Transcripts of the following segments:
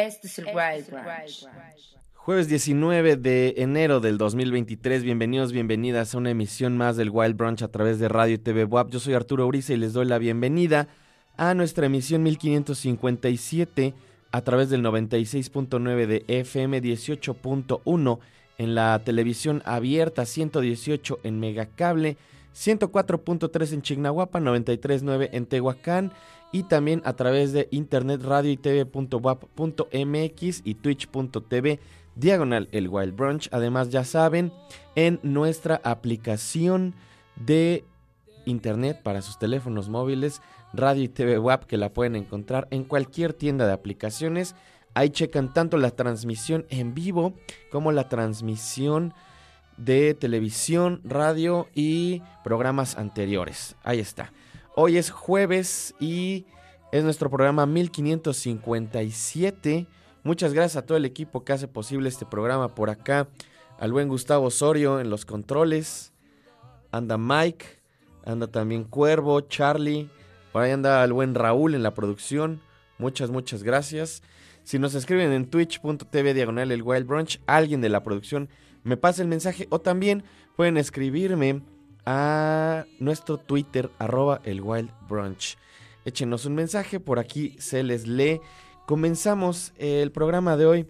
Este, este es el Wild Ranch. Jueves 19 de enero del 2023, bienvenidos, bienvenidas a una emisión más del Wild Brunch a través de Radio y TV WAP. Yo soy Arturo Uriza y les doy la bienvenida a nuestra emisión 1557 a través del 96.9 de FM 18.1 en la televisión abierta 118 en Megacable 104.3 en Chignahuapa, 93.9 en Tehuacán y también a través de internet radio y tv.wap.mx y twitch.tv diagonal el Wild Brunch. Además, ya saben, en nuestra aplicación de internet para sus teléfonos móviles, radio y TV WAP, que la pueden encontrar en cualquier tienda de aplicaciones. Ahí checan tanto la transmisión en vivo como la transmisión de televisión, radio y programas anteriores. Ahí está. Hoy es jueves y es nuestro programa 1557. Muchas gracias a todo el equipo que hace posible este programa por acá. Al buen Gustavo Osorio en los controles. Anda Mike. Anda también Cuervo, Charlie. Por ahí anda el buen Raúl en la producción. Muchas, muchas gracias. Si nos escriben en twitch.tv diagonal el Wild Brunch, alguien de la producción me pasa el mensaje o también pueden escribirme a nuestro Twitter arroba el Wild Brunch. Échenos un mensaje, por aquí se les lee. Comenzamos el programa de hoy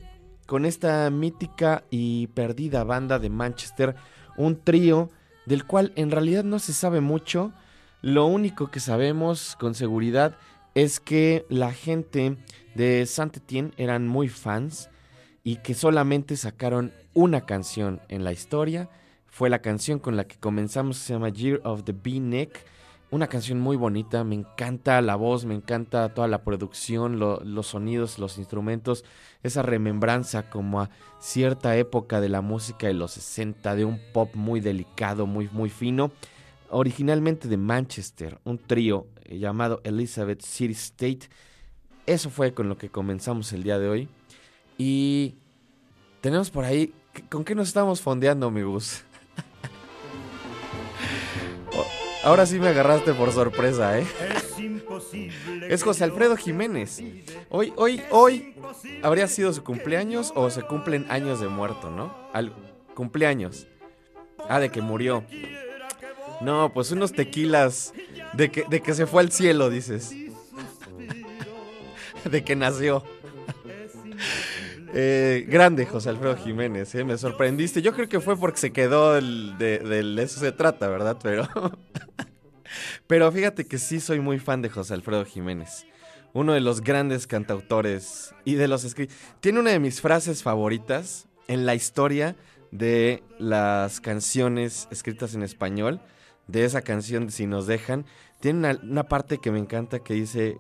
con esta mítica y perdida banda de Manchester, un trío del cual en realidad no se sabe mucho. Lo único que sabemos con seguridad es que la gente de Saint eran muy fans y que solamente sacaron una canción en la historia. Fue la canción con la que comenzamos, se llama Year of the Bee-Neck. Una canción muy bonita, me encanta la voz, me encanta toda la producción, lo- los sonidos, los instrumentos, esa remembranza como a cierta época de la música de los 60, de un pop muy delicado, muy, muy fino. Originalmente de Manchester, un trío eh, llamado Elizabeth City State. Eso fue con lo que comenzamos el día de hoy. Y tenemos por ahí. ¿Con qué nos estamos fondeando, mi bus? Ahora sí me agarraste por sorpresa, ¿eh? Es José Alfredo Jiménez. Hoy, hoy, hoy habría sido su cumpleaños o se cumplen años de muerto, ¿no? Al cumpleaños. Ah, de que murió. No, pues unos tequilas de que, de que se fue al cielo, dices. de que nació. Eh, grande José Alfredo Jiménez, eh, me sorprendiste. Yo creo que fue porque se quedó de, del- de eso se trata, ¿verdad? Pero, pero fíjate que sí soy muy fan de José Alfredo Jiménez. Uno de los grandes cantautores y de los escritos. Tiene una de mis frases favoritas en la historia de las canciones escritas en español. De esa canción Si nos dejan. Tiene una parte que me encanta que dice,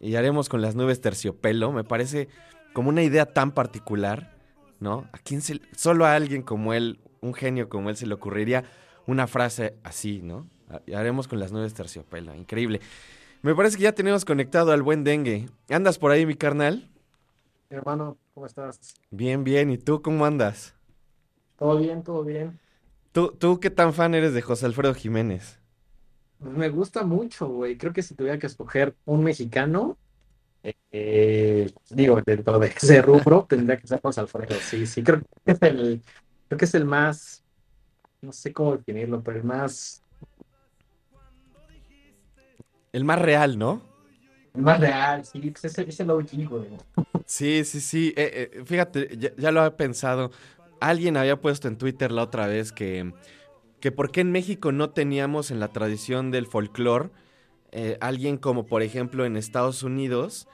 y haremos con las nubes terciopelo. Me parece como una idea tan particular, ¿no? ¿A quién se, solo a alguien como él, un genio como él, se le ocurriría una frase así, ¿no? Haremos con las nubes terciopelo. Increíble. Me parece que ya tenemos conectado al buen dengue. ¿Andas por ahí, mi carnal? Mi hermano, ¿cómo estás? Bien, bien. ¿Y tú cómo andas? ¿Todo bien? ¿Todo bien? ¿Tú, tú qué tan fan eres de José Alfredo Jiménez? Me gusta mucho, güey. Creo que si tuviera que escoger un mexicano, eh, digo, dentro de ese rubro, tendría que ser José Alfredo. Sí, sí, creo que es el, creo que es el más, no sé cómo definirlo, pero el más, El más real, ¿no? el más real, sí, pues es el, es el OG, güey. Sí, sí, sí. eh, eh, fíjate, ya, ya lo había pensado. Alguien había puesto en Twitter la otra vez que, que por qué en México no teníamos en la tradición del folclore alguien como por ejemplo en Estados Unidos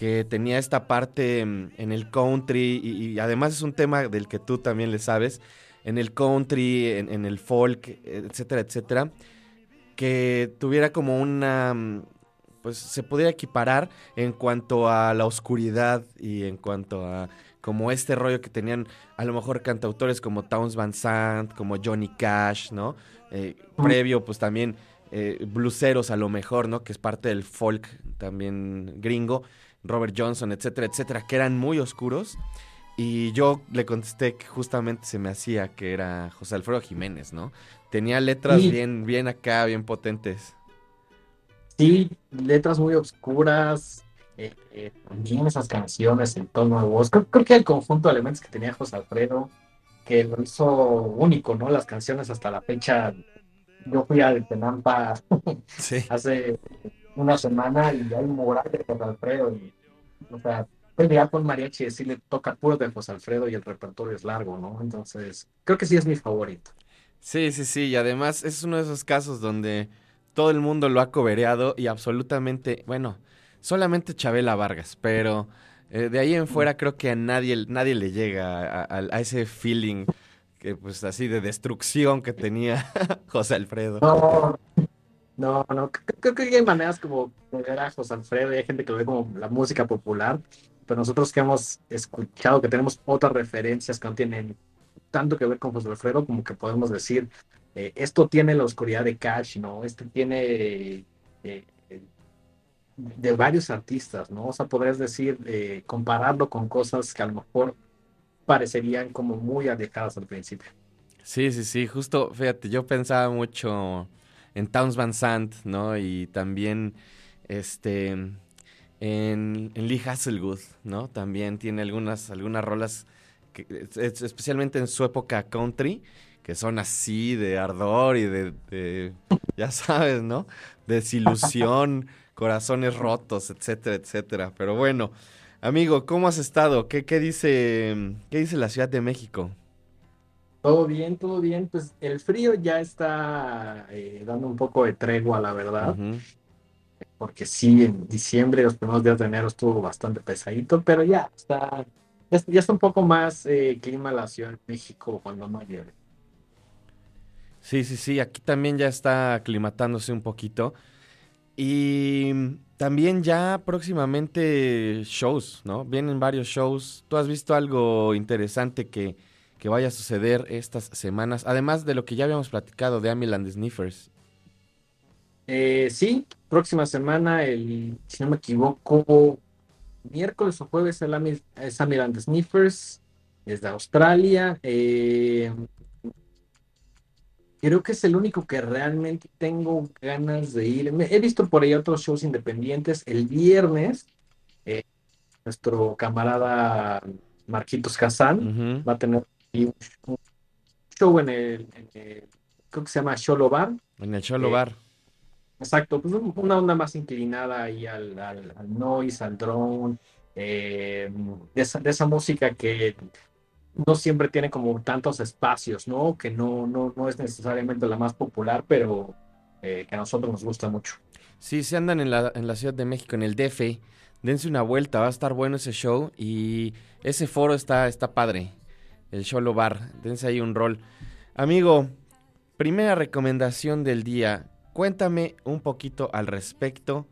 que tenía esta parte mm, en el country y, y además es un tema del que tú también le sabes, en el country, en, en el folk, etcétera, etcétera, que tuviera como una, mm, pues se pudiera equiparar en cuanto a la oscuridad y en cuanto a como este rollo que tenían a lo mejor cantautores como Towns Van Sant, como Johnny Cash, ¿no? Eh, previo pues también eh, bluseros a lo mejor, ¿no? Que es parte del folk también gringo, Robert Johnson, etcétera, etcétera, que eran muy oscuros. Y yo le contesté que justamente se me hacía que era José Alfredo Jiménez, ¿no? Tenía letras Sí. bien, bien acá, bien potentes. Sí, letras muy oscuras, eh, eh, también esas canciones, el tono de voz. Creo, creo que el conjunto de elementos que tenía José Alfredo, que lo hizo único, ¿no? Las canciones hasta la fecha. Yo fui a Tenampa Sí. hace una semana y hay un mural de José Alfredo y, o sea, el día con mariachi sí le toca puro de José Alfredo y el repertorio es largo, ¿no? Entonces, creo que sí es mi favorito. Sí, sí, sí, y además es uno de esos casos donde todo el mundo lo ha cobereado y absolutamente, bueno, solamente Chabela Vargas, pero eh, de ahí en fuera creo que a nadie, nadie le llega a, a- a ese feeling que pues así de destrucción que tenía José Alfredo. No, no, no. Creo que hay maneras como a José Alfredo hay gente que lo ve como la música popular, pero nosotros que hemos escuchado que tenemos otras referencias que no tienen tanto que ver con José Alfredo, como que podemos decir, eh, esto tiene la oscuridad de Cash, ¿no? Esto tiene eh, eh, de varios artistas, ¿no? O sea, podrías decir, eh, compararlo con cosas que a lo mejor parecerían como muy alejadas al principio. Sí, sí, sí, justo, fíjate, yo pensaba mucho en Towns Van Sant, ¿no? Y también, este, en, en Lee Hasselwood, ¿no? También tiene algunas, algunas rolas, que, es- es- especialmente en su época country, que son así de ardor y de, de, ya sabes, ¿no? Desilusión, corazones rotos, etcétera, etcétera. Pero bueno, amigo, ¿cómo has estado? ¿Qué, qué dice, qué dice la Ciudad de México? Todo bien, todo bien. Pues el frío ya está eh, dando un poco de tregua, la verdad, porque sí, en diciembre, los primeros días de enero estuvo bastante pesadito, pero ya está, ya, ya está un poco más eh, clima la Ciudad de México cuando no llueve. Sí, sí, sí, aquí también ya está aclimatándose un poquito. Y también ya próximamente shows, ¿no? Vienen varios shows. ¿Tú has visto algo interesante que, que vaya a suceder estas semanas? Además de lo que ya habíamos platicado de Amiland Sniffers. Eh, sí, próxima semana, el, si no me equivoco, miércoles o jueves, el Ami- es Amiland Sniffers, desde Australia. eh, creo que es el único que realmente tengo ganas de ir. Me- he visto por ahí otros shows independientes. El viernes, eh, nuestro camarada Marquitos Hassan va a tener ahí un, show en el, en el- creo que se llama Sholo Bar. En el Cholo Eh, Bar. Exacto, pues un- una onda más inclinada ahí al, al, al noise, al drone, eh, de esa, de esa música que no siempre tiene como tantos espacios, ¿no? Que no, no, no es necesariamente la más popular, pero eh, que a nosotros nos gusta mucho. Sí, si andan en la, en la Ciudad de México, en el DF, dense una vuelta, va a estar bueno ese show y ese foro está, está padre, el Cholo Bar, dense ahí un rol. Amigo, primera recomendación del día, cuéntame un poquito al respecto.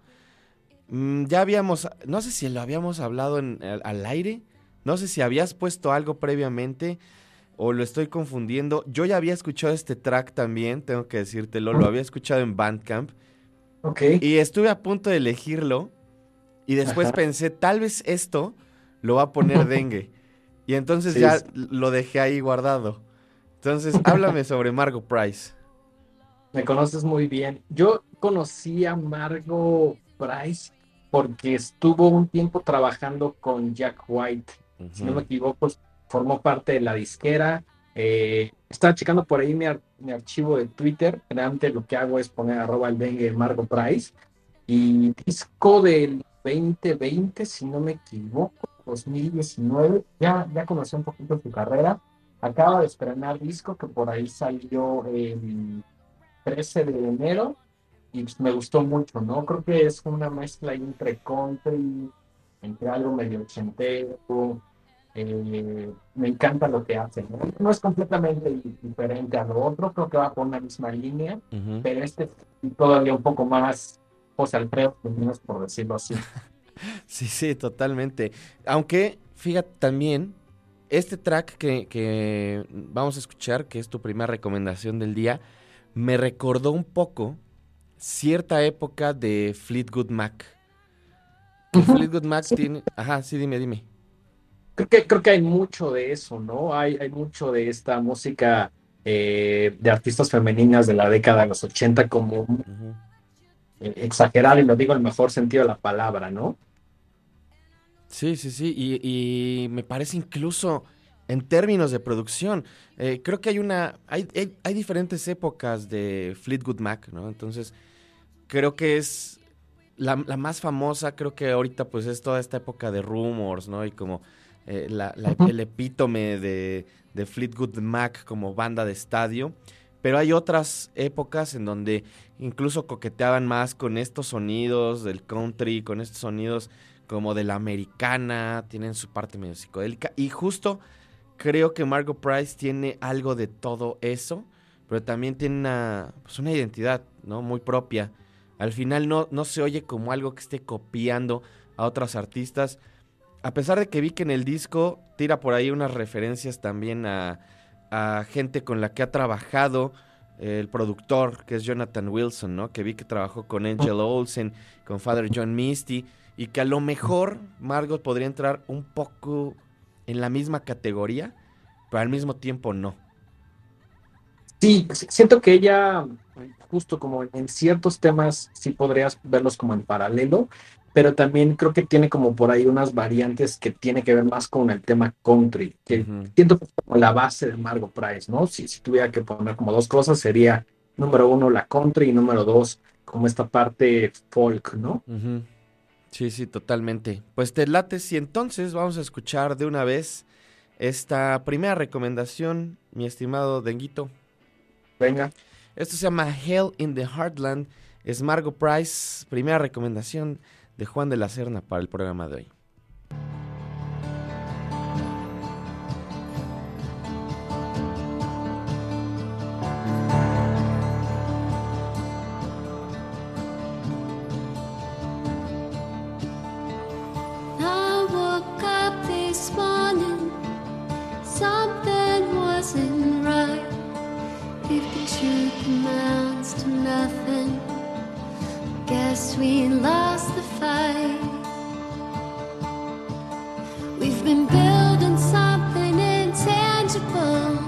Mm, ya habíamos, no sé si lo habíamos hablado en- al, al aire, no sé si habías puesto algo previamente o lo estoy confundiendo. Yo ya había escuchado este track también, tengo que decírtelo, lo había escuchado en Bandcamp. Ok. Y estuve a punto de elegirlo. Y después Ajá. pensé, tal vez esto lo va a poner dengue. Y entonces Sí, ya lo dejé ahí guardado. Entonces, háblame sobre Margot Price. Me conoces muy bien. Yo conocí a Margot Price porque estuvo un tiempo trabajando con Jack White. si no me equivoco, formó parte de la disquera. Eh, estaba checando por ahí mi, ar- mi archivo de Twitter. Generalmente lo que hago es poner arroba el dengue Margot Price. Y disco del 2020, si no me equivoco, 2019. Ya, ya conocí un poquito su carrera. Acaba de estrenar disco que por ahí salió el 13 de enero. Y me gustó mucho, ¿no? Creo que es una mezcla entre country, entre algo medio ochentero. Eh, me encanta lo que hace, ¿no? No es completamente di- diferente a lo otro, creo que va por una misma línea, Ujú. pero este es todavía un poco más José Alfredo, Jiménez, por decirlo así. Sí, sí, totalmente. Aunque, fíjate también, este track que, que vamos a escuchar, que es tu primera recomendación del día, me recordó un poco cierta época de Fleetwood Mac. Fleetwood Mac Sí. tiene... Ajá, sí, dime, dime. Creo que, creo que hay mucho de eso, ¿no? Hay, hay mucho de esta música eh, de artistas femeninas de la década de los 80 como exagerada, y lo digo en el mejor sentido de la palabra, ¿no? Sí, sí, sí, y, y me parece incluso en términos de producción, eh, creo que hay una, hay, hay, hay diferentes épocas de Fleetwood Mac, ¿no? Entonces, creo que es la, la más famosa creo que ahorita pues es toda esta época de rumors, ¿no? Y como eh, la, la- el epítome de, de Fleetwood Mac como banda de estadio. Pero hay otras épocas en donde incluso coqueteaban más con estos sonidos del country, con estos sonidos como de la americana, tienen su parte medio psicodélica. Y justo creo que Margot Price tiene algo de todo eso, pero también tiene una, pues una identidad, ¿no? Muy propia. Al final no, no se oye como algo que esté copiando a otros artistas. A pesar de que vi que en el disco tira por ahí unas referencias también a, a gente con la que ha trabajado eh, el productor, que es Jonathan Wilson, ¿no? Que vi que trabajó con Angel Olsen, con Father John Misty, y que a lo mejor Margot podría entrar un poco en la misma categoría, pero al mismo tiempo no. Sí, siento que ella, justo como en ciertos temas, sí podrías verlos como en paralelo, pero también creo que tiene como por ahí unas variantes que tiene que ver más con el tema country, que Ujú. siento que es como la base de Margot Price, ¿no? Si, si tuviera que poner como dos cosas, sería número uno la country y número dos como esta parte folk, ¿no? Sí, sí, totalmente. Pues te late y entonces vamos a escuchar de una vez esta primera recomendación, mi estimado Denguito. Venga. Esto se llama Hell in the Heartland. Es Margot Price, primera recomendación de Juan de la Serna para el programa de hoy. Nothing, guess we lost the fight. We've been building something intangible.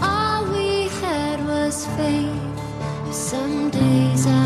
All we had was faith. Some days I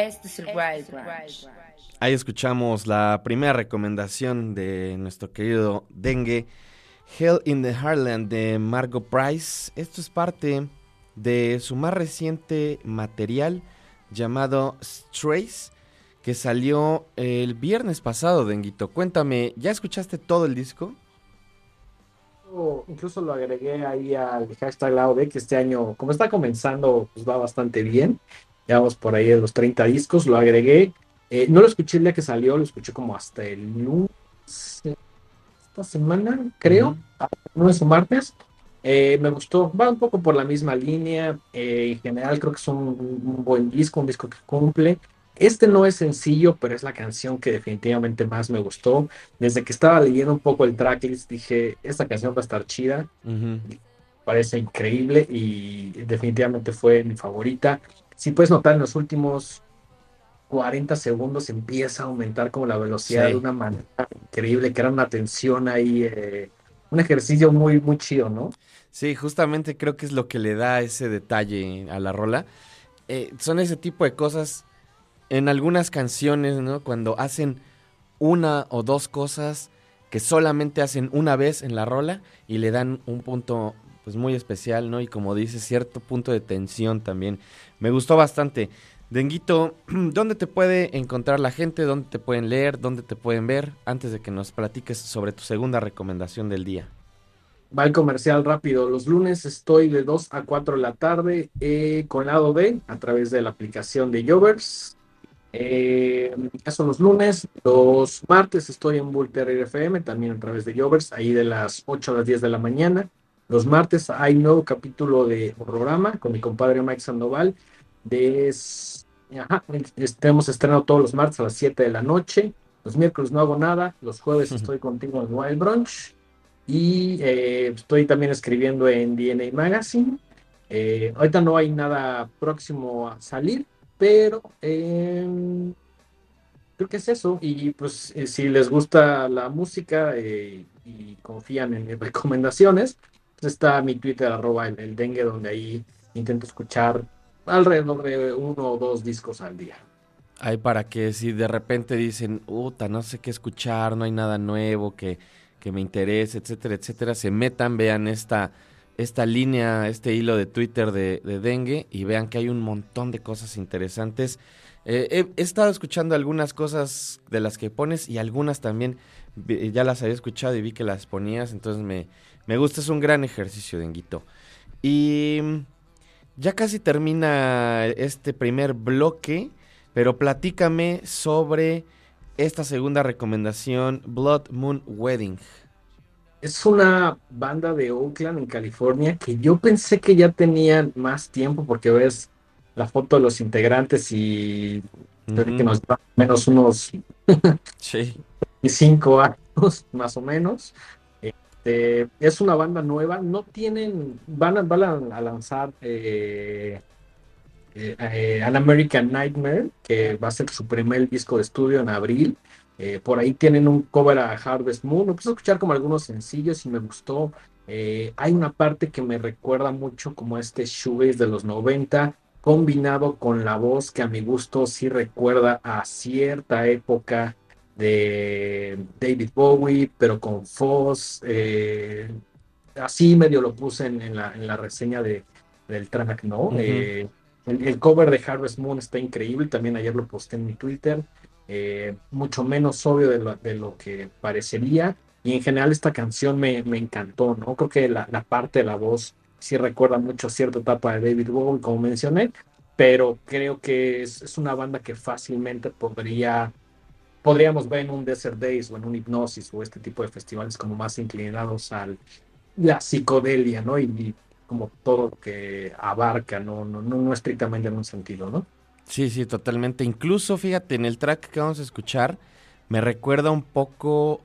Este es el Wild Branch. Ahí escuchamos la primera recomendación de nuestro querido Dengue, Hell in the Heartland de Margot Price. Esto es parte de su más reciente material llamado Strays, que salió el viernes pasado, Denguito. Cuéntame, ¿ya escuchaste todo el disco? O Incluso lo agregué ahí al hashtag AOD, que este año, como está comenzando, pues va bastante bien. Ya vamos por ahí de los 30 discos, lo agregué. Eh, no lo escuché el día que salió, lo escuché como hasta el lunes, esta semana, creo, Ujú. ah, lunes o martes. Eh, me gustó, va un poco por la misma línea. eh, en general, creo que es un, un buen disco, un disco que cumple. Este no es sencillo, pero es la canción que definitivamente más me gustó. Desde que estaba leyendo un poco el tracklist, dije, esta canción va a estar chida Ujú. parece increíble y definitivamente fue mi favorita. Si puedes notar en los últimos 40 segundos empieza a aumentar como la velocidad Sí. de una manera increíble, que era una tensión ahí, eh, un ejercicio muy, muy chido, ¿no? Sí, justamente creo que es lo que le da ese detalle a la rola. Eh, son ese tipo de cosas en algunas canciones, ¿no? Cuando hacen una o dos cosas que solamente hacen una vez en la rola y le dan un punto pues muy especial, ¿no? Y como dice, cierto punto de tensión también. Me gustó bastante. Denguito, ¿dónde te puede encontrar la gente? ¿Dónde te pueden leer? ¿Dónde te pueden ver? Antes de que nos platiques sobre tu segunda recomendación del día. Va el comercial rápido. Los lunes estoy de 2 a 4 de la tarde eh, con lado B a través de la aplicación de Jovers. Eh, eso los lunes. Los martes estoy en Bull FM, también a través de Jovers, ahí de las 8 a las 10 de la mañana. Los martes hay nuevo capítulo de programa con mi compadre Mike Sandoval. De, ajá, es- tenemos estrenado todos los martes a las 7 de la noche. Los miércoles no hago nada. Los jueves estoy contigo en Wild Brunch. Y eh, estoy también escribiendo en DNA Magazine. Eh, ahorita no hay nada próximo a salir, pero eh, creo que es eso. Y pues eh, si les gusta la música y confían en mis recomendaciones, está mi Twitter, arroba el, el dengue, donde ahí intento escuchar alrededor de uno o dos discos al día. Hay para que si de repente dicen, uta, no sé qué escuchar, no hay nada nuevo que, que me interese, etcétera, etcétera, se metan, vean esta, esta línea, este hilo de Twitter de, de Dengue y vean que hay un montón de cosas interesantes. Eh, he, estado escuchando algunas cosas de las que pones y algunas también ya las había escuchado y vi que las ponías, entonces me, me gusta, es un gran ejercicio, Denguito. Y ya casi termina este primer bloque. Pero platícame sobre esta segunda recomendación, Blood Moon Wedding. Es una banda de Oakland, en California, que yo pensé que ya tenían más tiempo porque ves la foto de los integrantes y que nos menos unos Sí. 5 años, más o menos. Este, es una banda nueva, no tienen, van a, lanzar eh, eh, eh, An American Nightmare, que va a ser su primer disco de estudio en abril. Por ahí tienen un cover a Harvest Moon. Me puse a escuchar como algunos sencillos y me gustó. Hay una parte que me recuerda mucho como este shoegaze de los 90, combinado con la voz que a mi gusto sí recuerda a cierta época de David Bowie, pero con Foss. eh, así medio lo puse en, en la, en la reseña de, del track, ¿no? Eh, el, el cover de Harvest Moon está increíble, también ayer lo posté en mi Twitter, eh, mucho menos obvio de lo, de lo que parecería, y en general esta canción me, me encantó, ¿no? Creo que la, la parte de la voz sí recuerda mucho a cierta etapa de David Bowie, como mencioné, pero creo que es, es una banda que fácilmente podría, podríamos ver en un Desert Days o en un Hipnosis o este tipo de festivales como más inclinados al la psicodelia, ¿no? Y, como todo que abarca, ¿no? No, no, no estrictamente en un sentido, ¿no? Sí, sí, totalmente. Incluso, fíjate, en el track que vamos a escuchar, me recuerda un poco,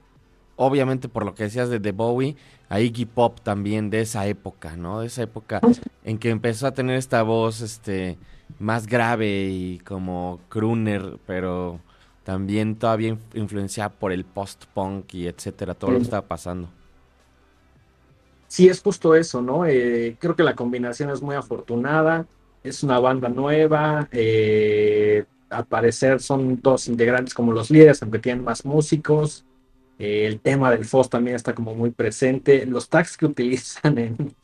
obviamente por lo que decías de The Bowie, a Iggy Pop también de esa época, ¿no? De esa época en que empezó a tener esta voz, este, más grave y como crooner, pero también todavía inf- influenciada por el post-punk y etcétera, todo lo que estaba pasando. Sí, es justo eso, ¿no? Eh, creo que la combinación es muy afortunada, es una banda nueva, eh, al parecer son dos integrantes como los líderes, aunque tienen más músicos. Eh, el tema del Foss también está como muy presente. Los tags que utilizan en,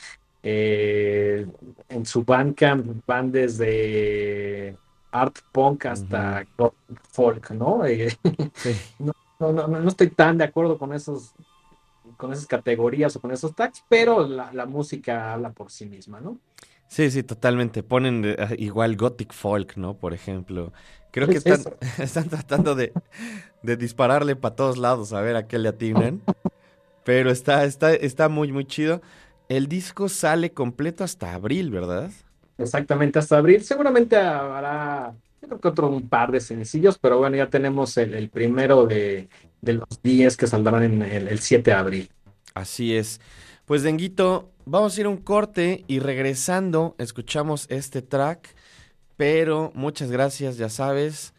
en su Bandcamp van desde art punk hasta folk, ¿no? Eh, Sí. no, no, no, no estoy tan de acuerdo con esos con esas categorías o con esos tags, pero la, la música habla por sí misma, ¿no? Sí, sí, totalmente. Ponen eh, igual Gothic Folk, ¿no? Por ejemplo. Creo que Es están, están tratando de, de dispararle para todos lados a ver a qué le atinan. Pero está, está, está muy, muy chido. El disco sale completo hasta abril, ¿verdad? Exactamente, hasta abril. Seguramente habrá, yo creo que otro un par de sencillos, pero bueno, ya tenemos el, el primero de, de los 10 que saldrán en el, el 7 de abril. Así es. Pues, Denguito, vamos a ir a un corte y regresando escuchamos este track. Pero muchas gracias, ya sabes.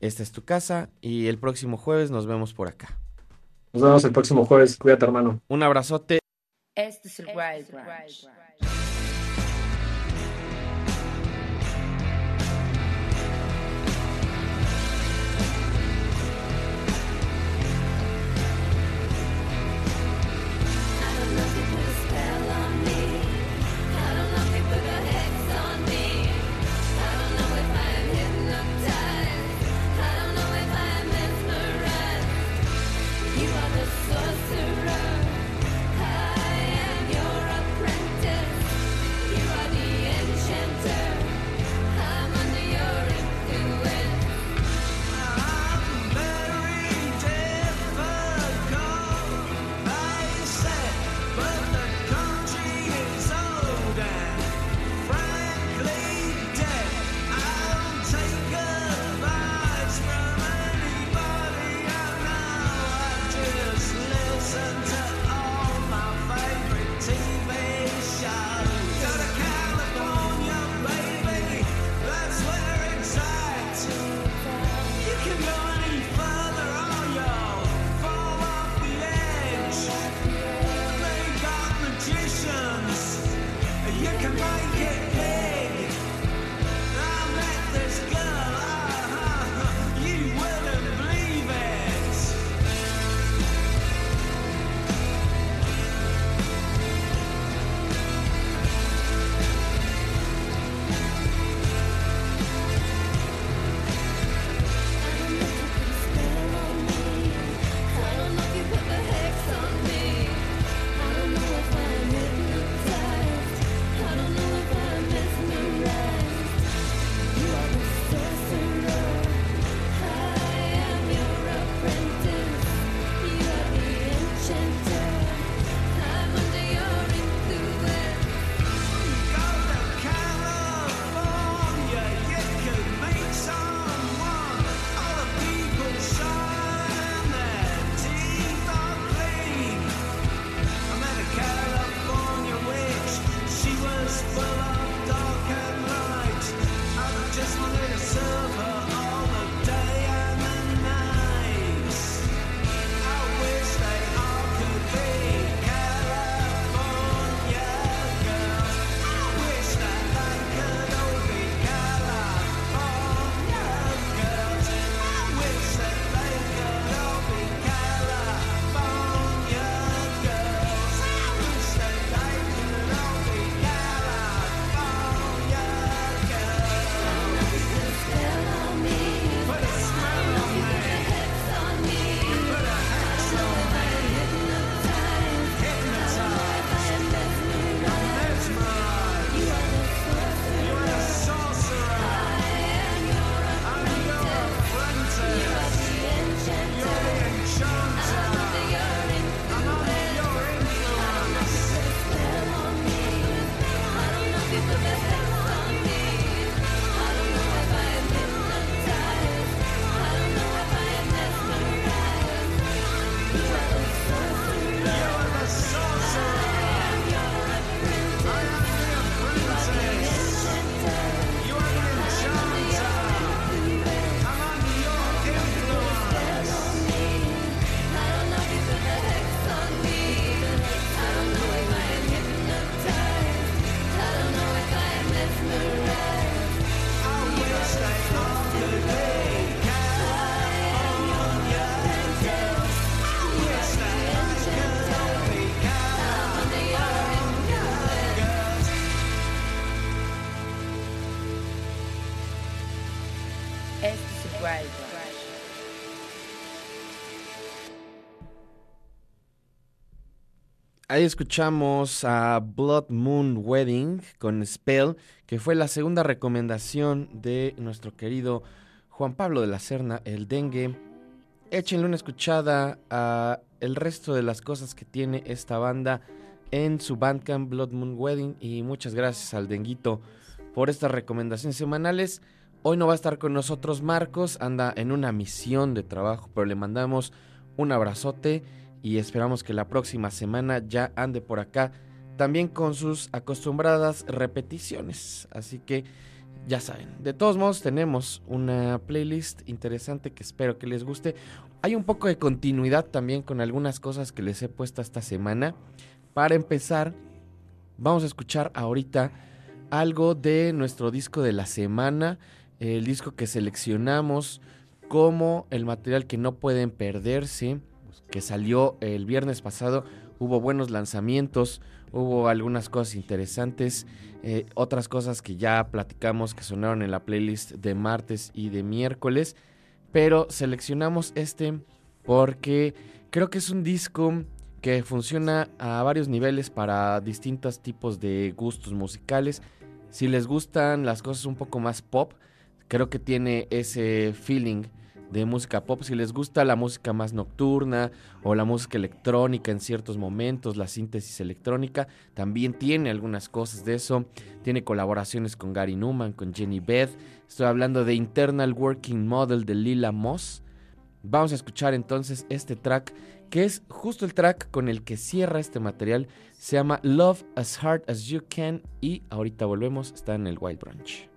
Esta es tu casa y el próximo jueves nos vemos por acá. Nos vemos el próximo jueves. Cuídate, hermano. Un abrazote. Este es el Wild. Ahí escuchamos a Blood Moon Wedding con Spell, que fue la segunda recomendación de nuestro querido Juan Pablo de la Serna, el dengue. Échenle una escuchada a el resto de las cosas que tiene esta banda en su Bandcamp Blood Moon Wedding y muchas gracias al denguito por estas recomendaciones semanales. Hoy no va a estar con nosotros Marcos, anda en una misión de trabajo, pero le mandamos un abrazote y esperamos que la próxima semana ya ande por acá también con sus acostumbradas repeticiones. Así que ya saben, de todos modos tenemos una playlist interesante que espero que les guste. Hay un poco de continuidad también con algunas cosas que les he puesto esta semana. Para empezar, vamos a escuchar ahorita algo de nuestro disco de la semana, el disco que seleccionamos como el material que no pueden perderse que salió el viernes pasado. Hubo buenos lanzamientos, hubo algunas cosas interesantes, eh, otras cosas que ya platicamos que sonaron en la playlist de martes y de miércoles, pero seleccionamos este porque creo que es un disco que funciona a varios niveles para distintos tipos de gustos musicales. Si les gustan las cosas un poco más pop, creo que tiene ese feeling de música pop. Si les gusta la música más nocturna o la música electrónica en ciertos momentos, la síntesis electrónica, también tiene algunas cosas de eso. Tiene colaboraciones con Gary Newman, con Jenny Beth. Estoy hablando de Internal Working Model de Lila Moss. Vamos a escuchar entonces este track, que es justo el track con el que cierra este material. Se llama Love as Hard as You Can y ahorita volvemos, está en el Wild Branch.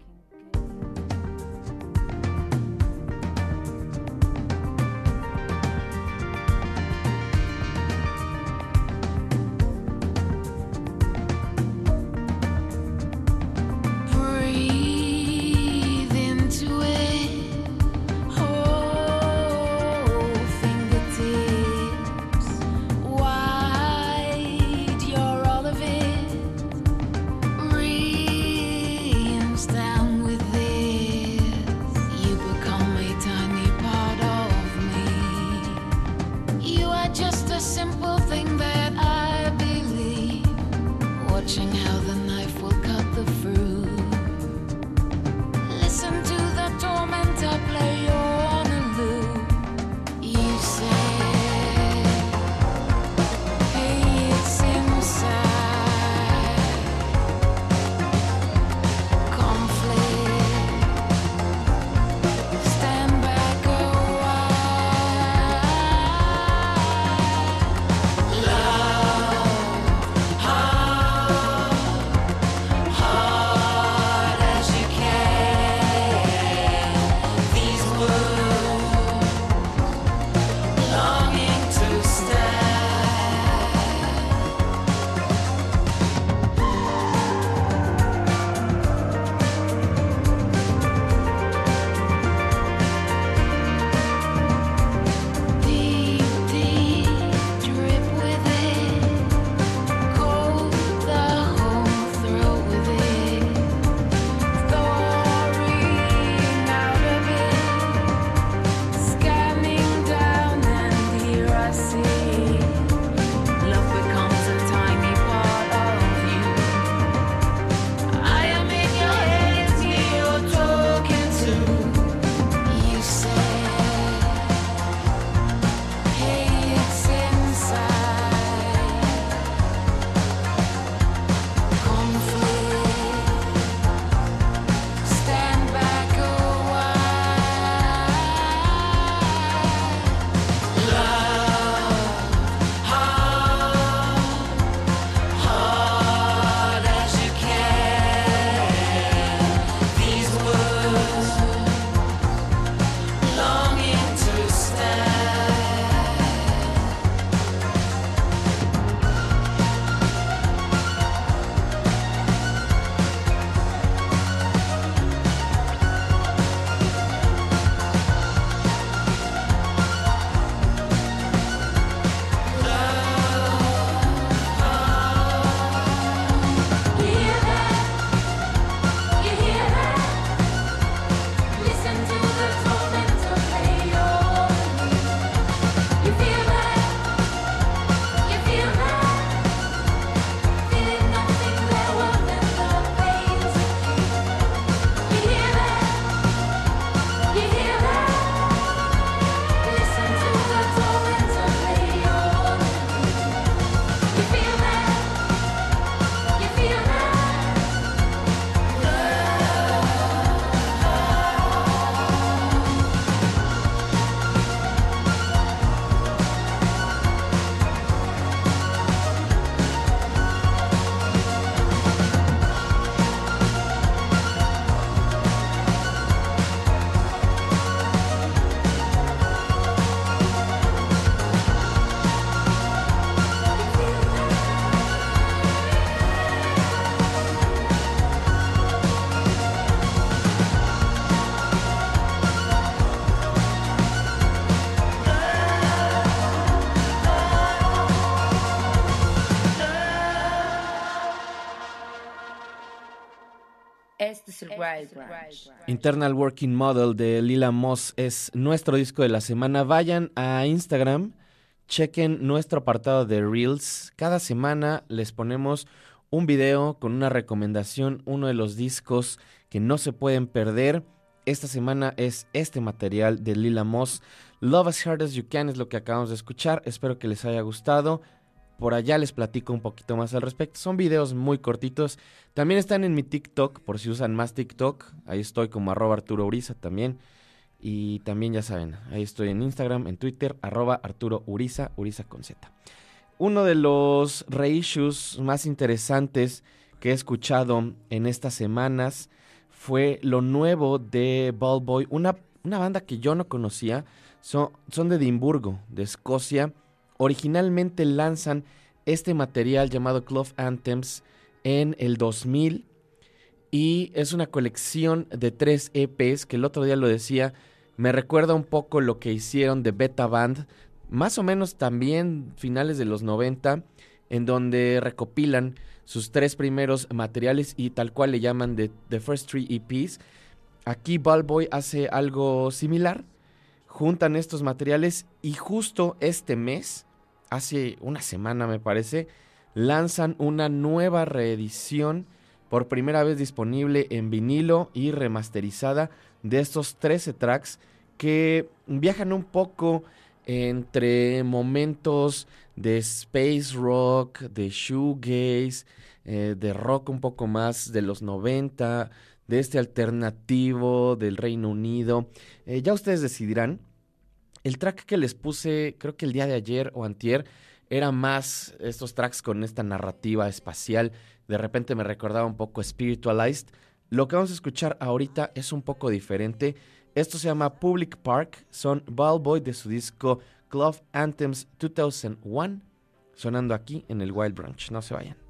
Internal Working Model de Lila Moss es nuestro disco de la semana. Vayan a Instagram, chequen nuestro apartado de Reels. Cada semana les ponemos un video con una recomendación, uno de los discos que no se pueden perder. Esta semana es este material de Lila Moss. Love as Hard as You Can es lo que acabamos de escuchar. Espero que les haya gustado. Por allá les platico un poquito más al respecto. Son videos muy cortitos. También están en mi TikTok, por si usan más TikTok. Ahí estoy como arroba Arturo Uriza también. Y también ya saben, ahí estoy en Instagram, en Twitter, arroba Arturo Uriza, Uriza con Z. Uno de los reissues más interesantes que he escuchado en estas semanas fue lo nuevo de Ballboy, una, una banda que yo no conocía. Son, son de Edimburgo, de Escocia. Originalmente lanzan este material llamado Clove Anthems en el 2000 y es una colección de tres EPs que el otro día lo decía, me recuerda un poco lo que hicieron de Beta Band, más o menos también finales de los 90, en donde recopilan sus tres primeros materiales y tal cual le llaman The First Three EPs. Aquí Ballboy hace algo similar, juntan estos materiales y justo este mes, hace una semana me parece, lanzan una nueva reedición por primera vez disponible en vinilo y remasterizada de estos 13 tracks que viajan un poco entre momentos de space rock, de shoegaze, eh, de rock un poco más de los 90, de este alternativo del Reino Unido. Eh, ya ustedes decidirán. El track que les puse, creo que el día de ayer o antier, era más estos tracks con esta narrativa espacial. De repente me recordaba un poco Spiritualized. Lo que vamos a escuchar ahorita es un poco diferente. Esto se llama Public Park. Son Ballboy de su disco Glove Anthems 2001. Sonando aquí en el Wild Branch. No se vayan.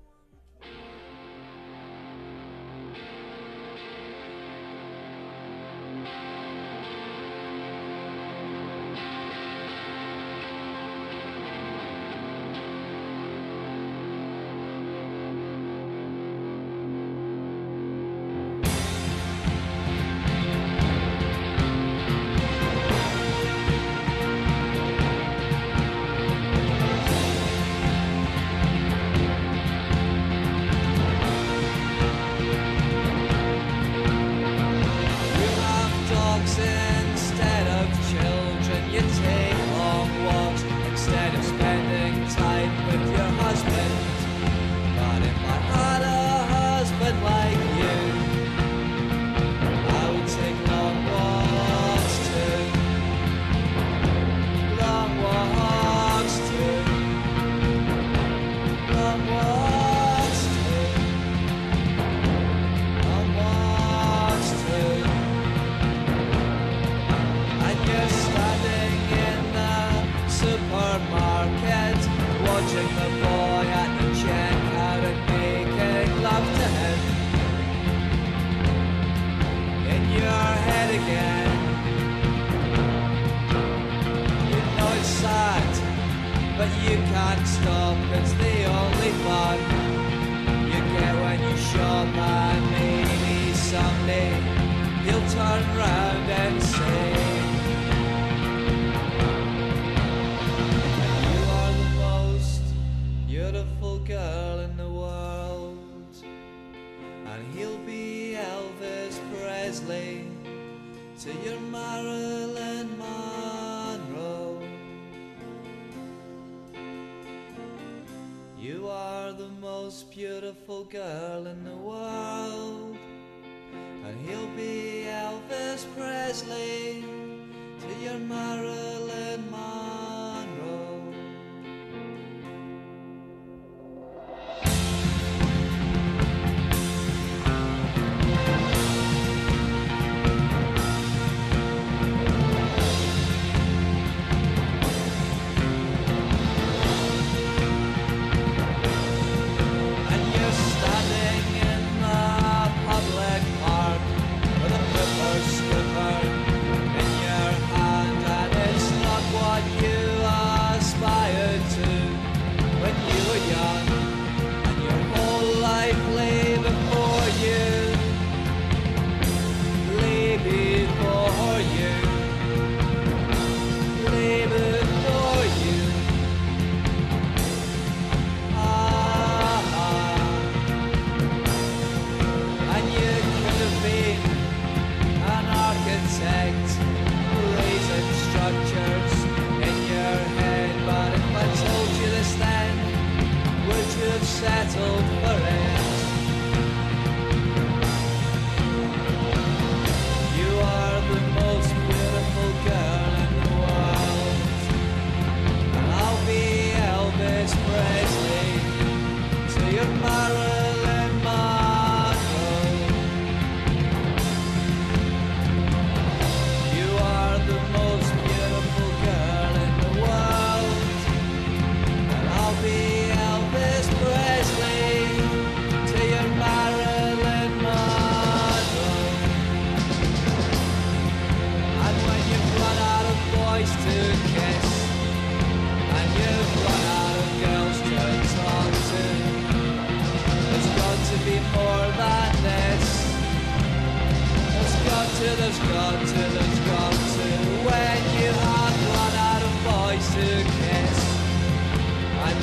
Beautiful girl in the world,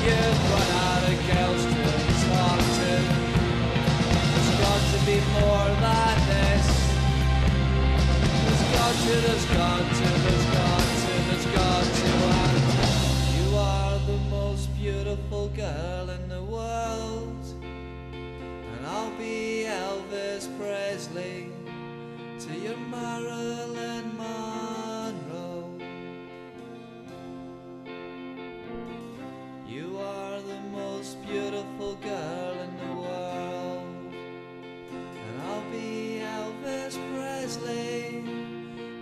you've run out of girls to talk to, there's got to be more than this. There's got to, there's got to, there's got to, there's got to. And you are the most beautiful girl in the world. And I'll be Elvis Presley to your Marilyn Monroe. You are the most beautiful girl in the world. And I'll be Elvis Presley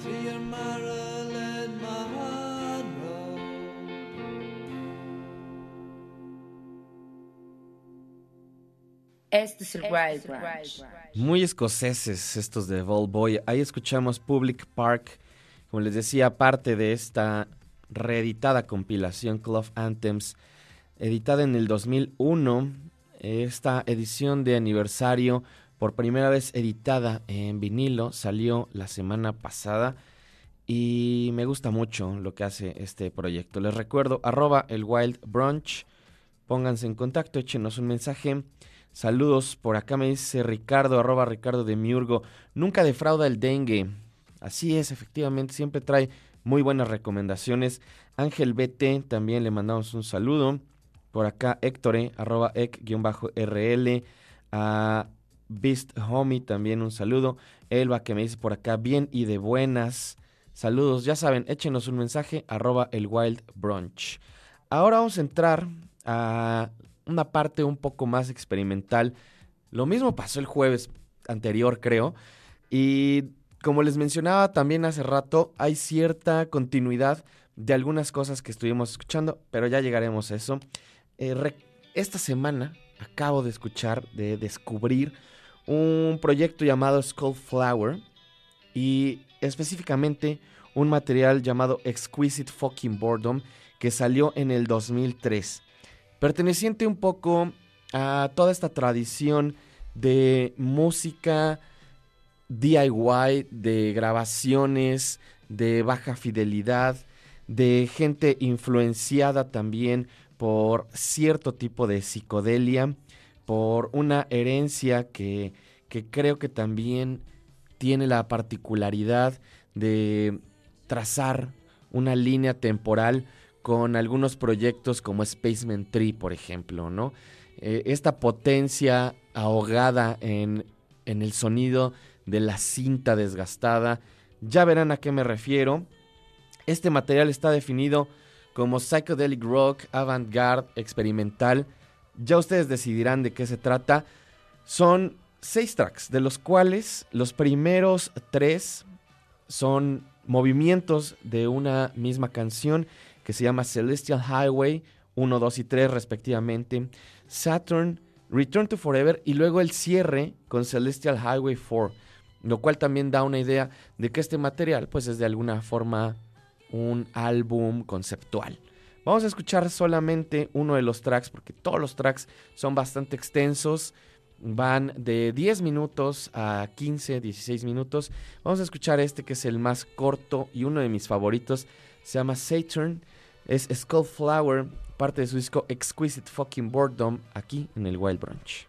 to your Marilyn Monroe. Este es el Wild Branch. Muy escoceses estos de Ball Boy. Ahí escuchamos Public Park, como les decía, parte de esta reeditada compilación Club Anthems, editada en el 2001. Esta edición de aniversario, por primera vez editada en vinilo, salió la semana pasada y me gusta mucho lo que hace este proyecto. Les recuerdo, arroba el Wild Brunch, pónganse en contacto, échenos un mensaje. Saludos, por acá me dice Ricardo, arroba Ricardo de Miurgo. Nunca defrauda el dengue. Así es, efectivamente, siempre trae muy buenas recomendaciones. Ángel BT, también le mandamos un saludo. Por acá Héctor, eh, arroba ec-rl. A Beast Homie, también un saludo. Elba, que me dice por acá, bien y de buenas. Saludos, ya saben, échenos un mensaje, arroba el Wild Brunch. Ahora vamos a entrar a una parte un poco más experimental. Lo mismo pasó el jueves anterior, creo. Y como les mencionaba también hace rato, hay cierta continuidad de algunas cosas que estuvimos escuchando, pero ya llegaremos a eso. Eh, esta semana acabo de escuchar, de descubrir un proyecto llamado Skull Flower y específicamente un material llamado Exquisite Fucking Boredom que salió en el 2003 perteneciente un poco a toda esta tradición de música DIY, de grabaciones, de baja fidelidad, de gente influenciada también por cierto tipo de psicodelia, por una herencia que, que creo que también tiene la particularidad de trazar una línea temporal con algunos proyectos como Spaceman 3, por ejemplo, ¿no? Eh, esta potencia ahogada en, en el sonido de la cinta desgastada, ya verán a qué me refiero. Este material está definido como psychedelic rock, avant-garde, experimental. Ya ustedes decidirán de qué se trata. Son seis tracks, de los cuales los primeros tres son movimientos de una misma canción que se llama Celestial Highway 1, 2 y 3 respectivamente, Saturn, Return to Forever y luego el cierre con Celestial Highway 4, lo cual también da una idea de que este material pues es de alguna forma un álbum conceptual. Vamos a escuchar solamente uno de los tracks porque todos los tracks son bastante extensos. Van de 10 minutos a 15, 16 minutos. Vamos a escuchar este que es el más corto y uno de mis favoritos. Se llama Saturn. Es Skull Flower, parte de su disco Exquisite Fucking Boredom, aquí en el Wild Brunch.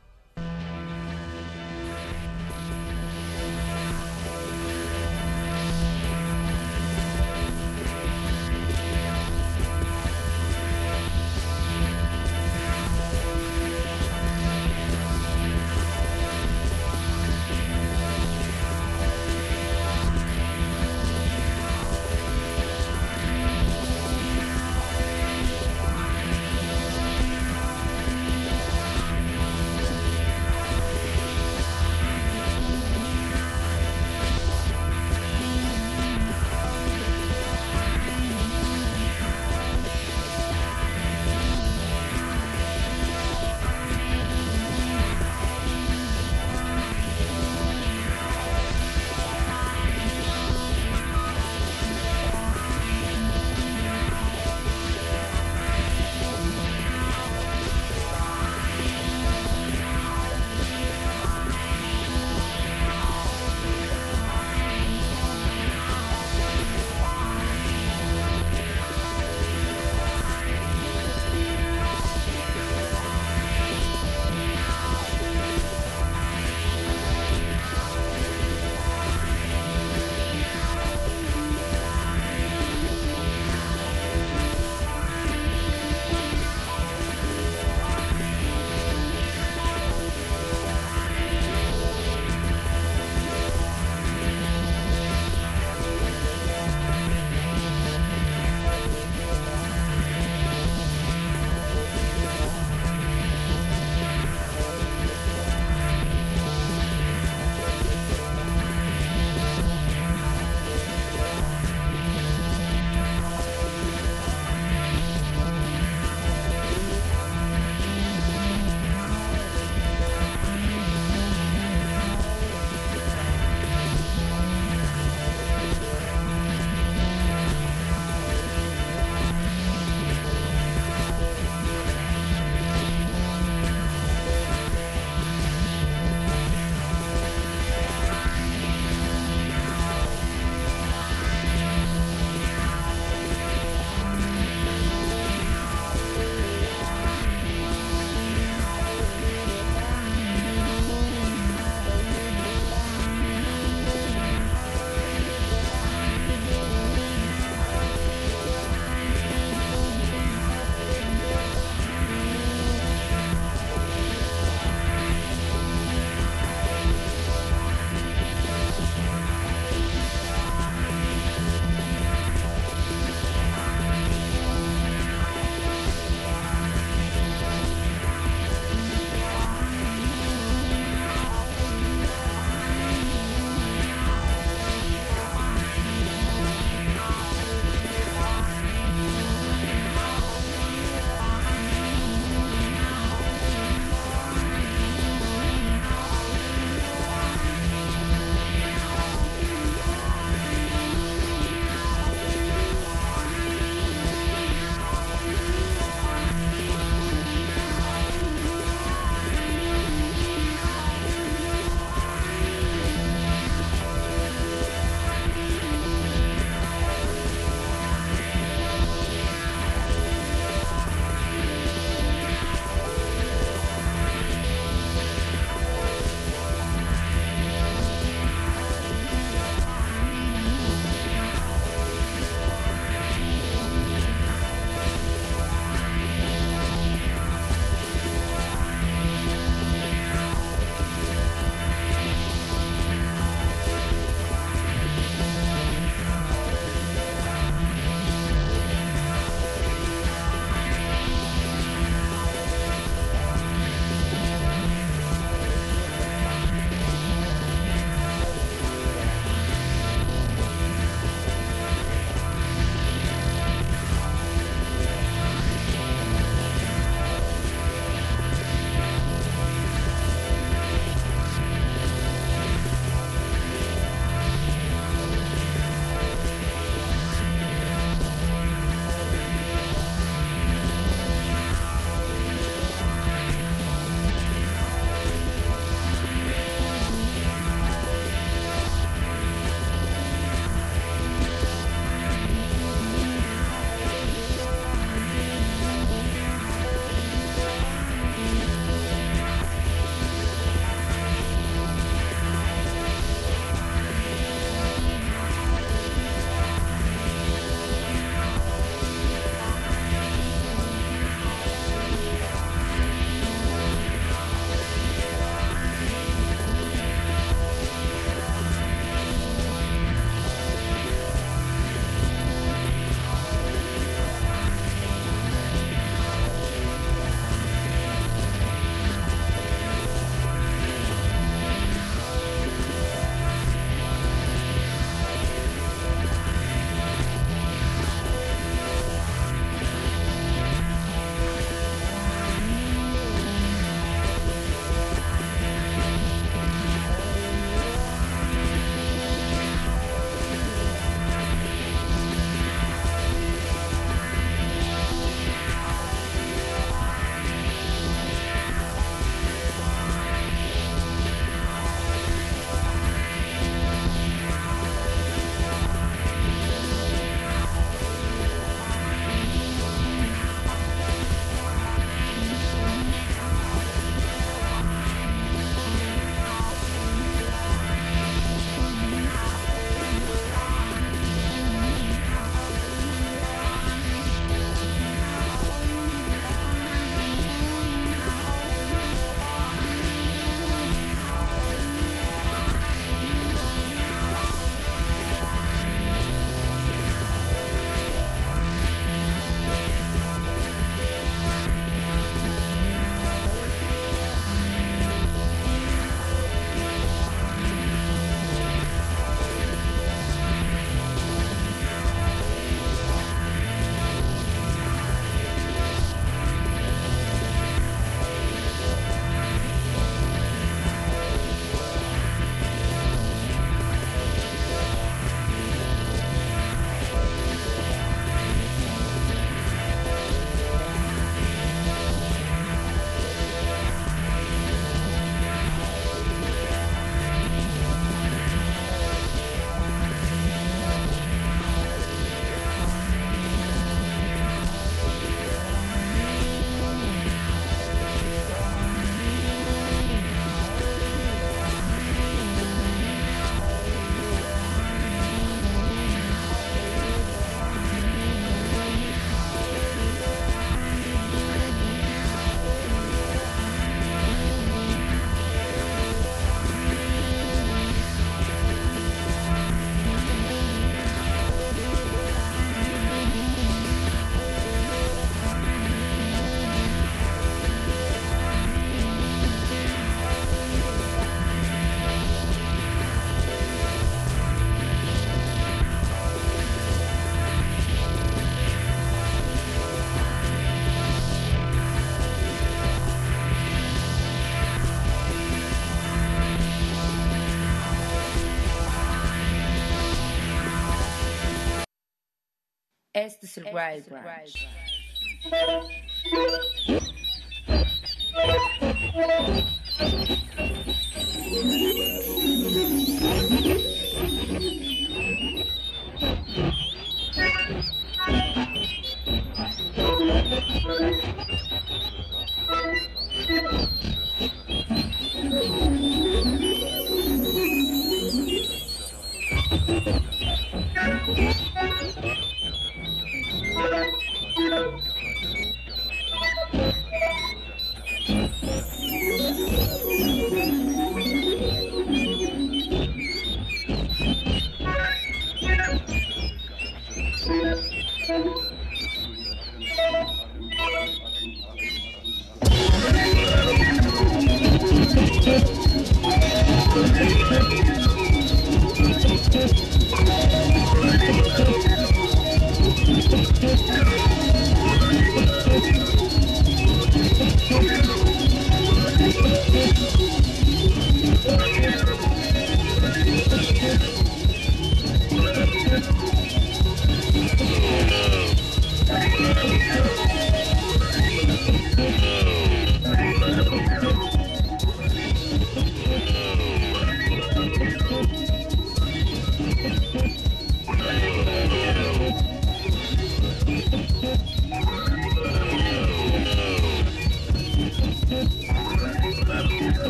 Este es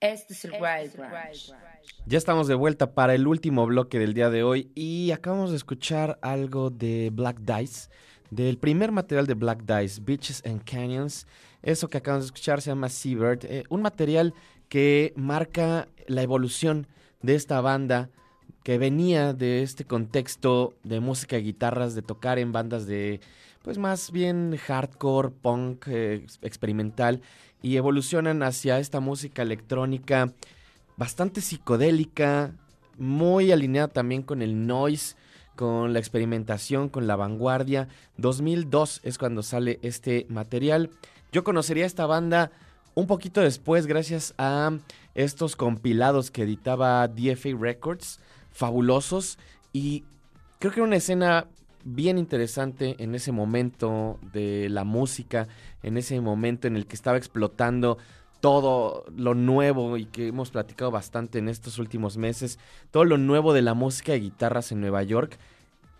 Este es el Wild Branch. Ya estamos de vuelta para el último bloque del día de hoy y acabamos de escuchar algo de Black Dice, del primer material de Black Dice, Beaches and Canyons. Eso que acabamos de escuchar se llama Seabird, eh, un material que marca la evolución de esta banda que venía de este contexto de música y guitarras, de tocar en bandas de, pues más bien hardcore, punk, eh, ex- experimental, y evolucionan hacia esta música electrónica bastante psicodélica, muy alineada también con el noise, con la experimentación, con la vanguardia. 2002 es cuando sale este material. Yo conocería esta banda un poquito después gracias a estos compilados que editaba DFA Records, fabulosos y creo que era una escena bien interesante en ese momento de la música, en ese momento en el que estaba explotando todo lo nuevo y que hemos platicado bastante en estos últimos meses, todo lo nuevo de la música de guitarras en Nueva York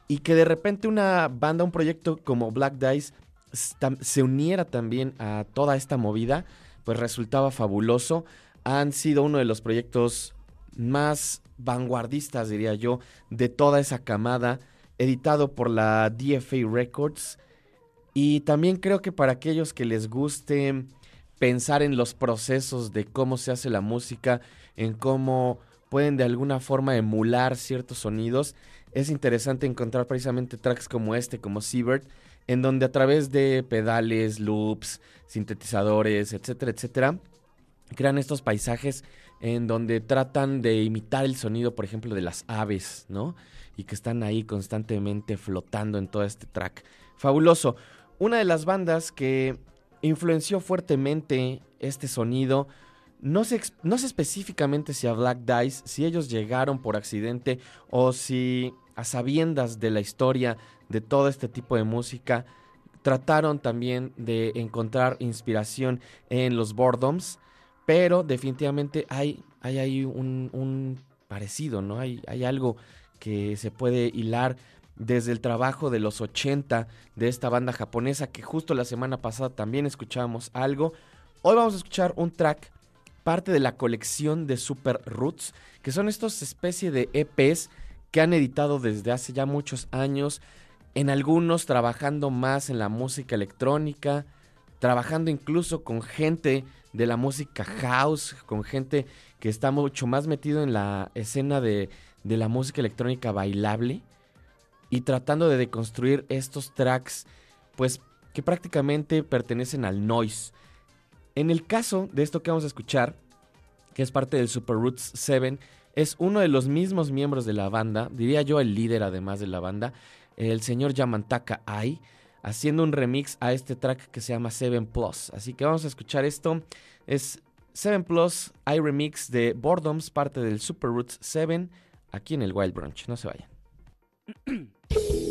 y que de repente una banda, un proyecto como Black Dice se uniera también a toda esta movida, pues resultaba fabuloso. Han sido uno de los proyectos más vanguardistas, diría yo, de toda esa camada, editado por la DFA Records. Y también creo que para aquellos que les guste pensar en los procesos de cómo se hace la música, en cómo pueden de alguna forma emular ciertos sonidos, es interesante encontrar precisamente tracks como este, como Seabird, en donde a través de pedales, loops, sintetizadores, etcétera, etcétera, crean estos paisajes en donde tratan de imitar el sonido, por ejemplo, de las aves, ¿no? Y que están ahí constantemente flotando en todo este track. Fabuloso. Una de las bandas que influenció fuertemente este sonido, no sé, específicamente si a Black Dice, si ellos llegaron por accidente o si a sabiendas de la historia de todo este tipo de música, trataron también de encontrar inspiración en los Boredoms, pero definitivamente hay, hay un, un parecido, ¿no? Hay, hay algo que se puede hilar desde el trabajo de los 80 de esta banda japonesa que justo la semana pasada también escuchábamos algo. Hoy vamos a escuchar un track, parte de la colección de Super Roots, que son estos especie de EPs que han editado desde hace ya muchos años, en algunos trabajando más en la música electrónica, trabajando incluso con gente de la música house, con gente que está mucho más metido en la escena de, de la música electrónica bailable y tratando de deconstruir estos tracks, pues que prácticamente pertenecen al noise. En el caso de esto que vamos a escuchar, que es parte del Super Roots 7, es uno de los mismos miembros de la banda, diría yo el líder además de la banda, el señor Yamantaka Ai, haciendo un remix a este track que se llama 7 Plus. Así que vamos a escuchar esto. Es 7 Plus I Remix de Boredoms, parte del Super Roots 7, aquí en el Wild Brunch. No se vayan. Bye.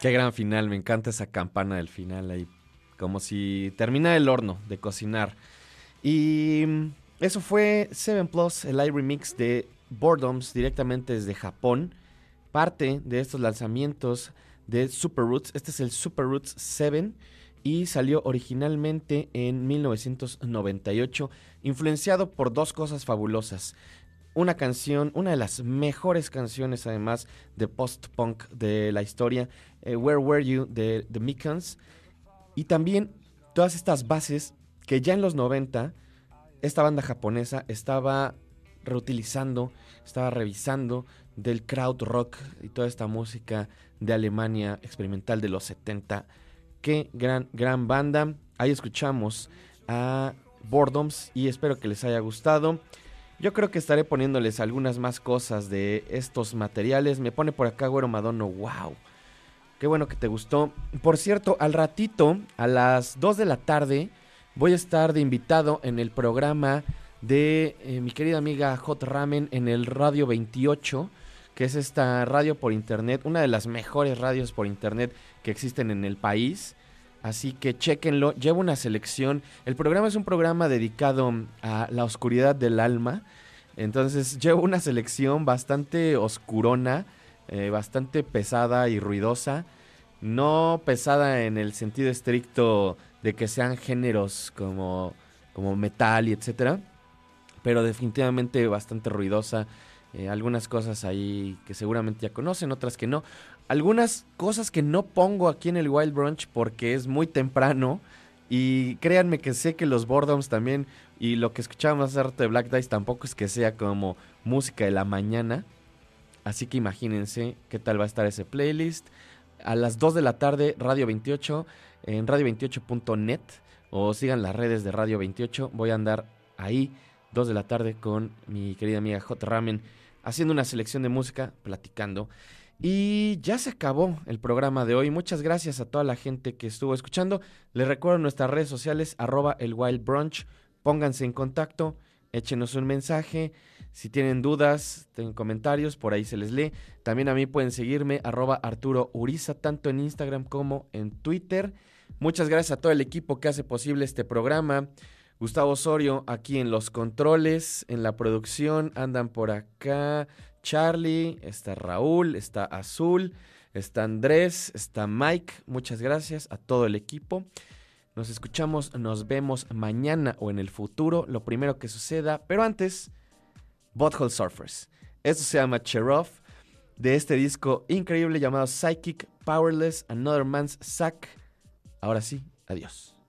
Qué gran final, me encanta esa campana del final ahí. Como si termina el horno de cocinar. Y eso fue 7 Plus, el live remix de Boredoms directamente desde Japón. Parte de estos lanzamientos de Super Roots. Este es el Super Roots 7 y salió originalmente en 1998, influenciado por dos cosas fabulosas. Una canción, una de las mejores canciones además de post-punk de la historia, eh, Where Were You de The Mekons, y también todas estas bases que ya en los 90 esta banda japonesa estaba reutilizando, estaba revisando del crowd rock y toda esta música de Alemania experimental de los 70. Qué gran, gran banda. Ahí escuchamos a Boredoms y espero que les haya gustado. Yo creo que estaré poniéndoles algunas más cosas de estos materiales. Me pone por acá Güero Madono, wow. Qué bueno que te gustó. Por cierto, al ratito, a las 2 de la tarde, voy a estar de invitado en el programa de eh, mi querida amiga Hot Ramen en el Radio 28, que es esta radio por internet, una de las mejores radios por internet que existen en el país. Así que chequenlo, llevo una selección. El programa es un programa dedicado a la oscuridad del alma. Entonces llevo una selección bastante oscurona, eh, bastante pesada y ruidosa. No pesada en el sentido estricto de que sean géneros como, como metal y etcétera. Pero definitivamente bastante ruidosa. Eh, algunas cosas ahí que seguramente ya conocen, otras que no. Algunas cosas que no pongo aquí en el Wild Brunch porque es muy temprano. Y créanme que sé que los Boredoms también y lo que escuchábamos hace rato de Black Dice tampoco es que sea como música de la mañana. Así que imagínense qué tal va a estar ese playlist. A las 2 de la tarde, Radio 28, en radio28.net o sigan las redes de Radio 28. Voy a andar ahí, 2 de la tarde, con mi querida amiga J. Ramen, haciendo una selección de música, platicando. Y ya se acabó el programa de hoy. Muchas gracias a toda la gente que estuvo escuchando. Les recuerdo nuestras redes sociales, arroba el Wild Brunch. Pónganse en contacto, échenos un mensaje. Si tienen dudas, tienen comentarios, por ahí se les lee. También a mí pueden seguirme, arroba Arturo Uriza, tanto en Instagram como en Twitter. Muchas gracias a todo el equipo que hace posible este programa. Gustavo Osorio aquí en los controles, en la producción, andan por acá. Charlie, está Raúl, está Azul, está Andrés, está Mike. Muchas gracias a todo el equipo. Nos escuchamos, nos vemos mañana o en el futuro, lo primero que suceda. Pero antes, Butthole Surfers. Esto se llama Cherov, de este disco increíble llamado Psychic Powerless Another Man's Sack. Ahora sí, adiós.